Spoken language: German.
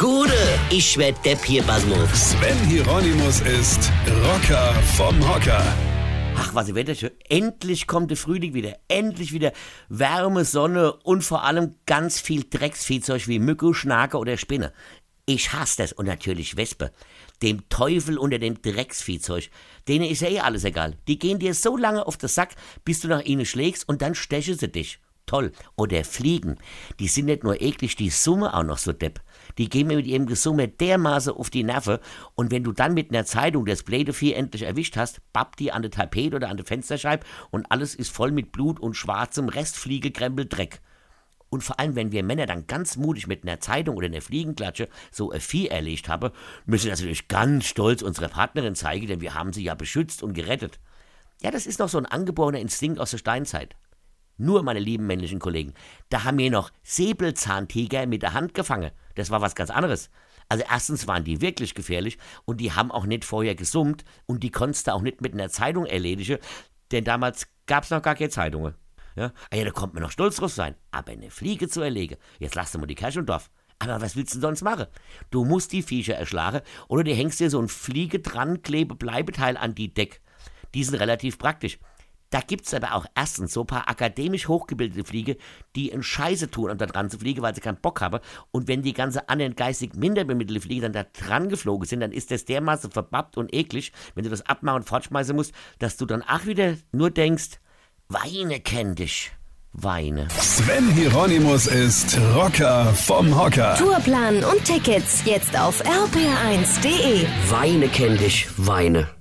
Gude, ich werd Depp hier, Basmus. Sven Hieronymus ist Rocker vom Hocker. Ach, was das schön. Endlich kommt der Frühling wieder. Endlich wieder Wärme, Sonne und vor allem ganz viel Drecksviehzeug wie Mücke, Schnake oder Spinne. Ich hasse das und natürlich Wespe. Dem Teufel unter dem Drecksviehzeug. Denen ist ja eh alles egal. Die gehen dir so lange auf den Sack, bis du nach ihnen schlägst und dann stechen sie dich. Toll. Oder Fliegen. Die sind nicht nur eklig, die Summe auch noch so depp. Die gehen mir mit ihrem Gesumme dermaßen auf die Nerven und wenn du dann mit einer Zeitung das Blädevieh endlich erwischt hast, babbt die an der Tapete oder an der Fensterscheibe und alles ist voll mit Blut und schwarzem Restfliegekrempel Dreck. Und vor allem, wenn wir Männer dann ganz mutig mit einer Zeitung oder einer Fliegenklatsche so ein Vieh erlegt haben, müssen wir natürlich ganz stolz unsere Partnerin zeigen, denn wir haben sie ja beschützt und gerettet. Ja, das ist noch so ein angeborener Instinkt aus der Steinzeit. Nur, meine lieben männlichen Kollegen, da haben wir noch Säbelzahntiger mit der Hand gefangen. Das war was ganz anderes. Also erstens waren die wirklich gefährlich und die haben auch nicht vorher gesummt und die konntest du auch nicht mit einer Zeitung erledigen, denn damals gab es noch gar keine Zeitungen. Ja? Ah ja, da kommt man noch stolz drauf sein. Aber eine Fliege zu erlegen, jetzt lass du mal die Kirche im Dorf. Aber was willst du sonst machen? Du musst die Viecher erschlagen oder du hängst dir so ein Fliege dran, klebe Bleibeteil an die Deck. Die sind relativ praktisch. Da gibt's aber auch erstens so ein paar akademisch hochgebildete Fliege, die einen Scheiße tun, um da dran zu fliegen, weil sie keinen Bock haben. Und wenn die ganze anderen geistig minder bemittelte Fliege dann da dran geflogen sind, dann ist das dermaßen verbappt und eklig, wenn du das abmachen und fortschmeißen musst, dass du dann auch wieder nur denkst, Weine kenn dich. Weine. Sven Hieronymus ist Rocker vom Hocker. Tourplan und Tickets jetzt auf rpr1.de. Weine kenn dich. Weine.